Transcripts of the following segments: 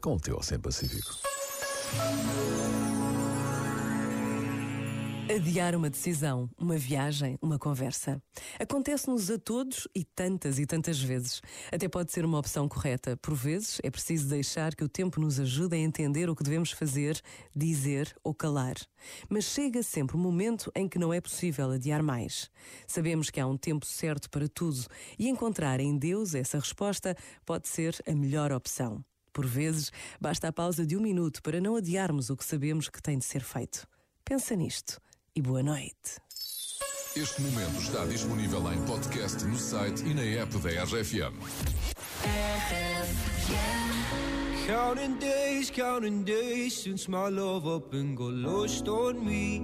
com o teu Oceano Pacífico. Adiar uma decisão, uma viagem, uma conversa. Acontece-nos a todos e tantas e tantas vezes. Até pode ser uma opção correta. Por vezes é preciso deixar que o tempo nos ajude a entender o que devemos fazer, dizer ou calar. Mas chega sempre um momento em que não é possível adiar mais. Sabemos que há um tempo certo para tudo e encontrar em Deus essa resposta pode ser a melhor opção. Por vezes, basta a pausa de um minuto para não adiarmos o que sabemos que tem de ser feito. Pensa nisto e boa noite. Este momento está disponível em podcast no site e na app da RFM. Counting days, counting days since my love up and got lost on me.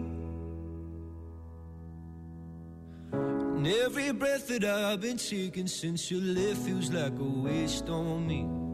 And every breath that I've been taking since you left feels like a waste on me.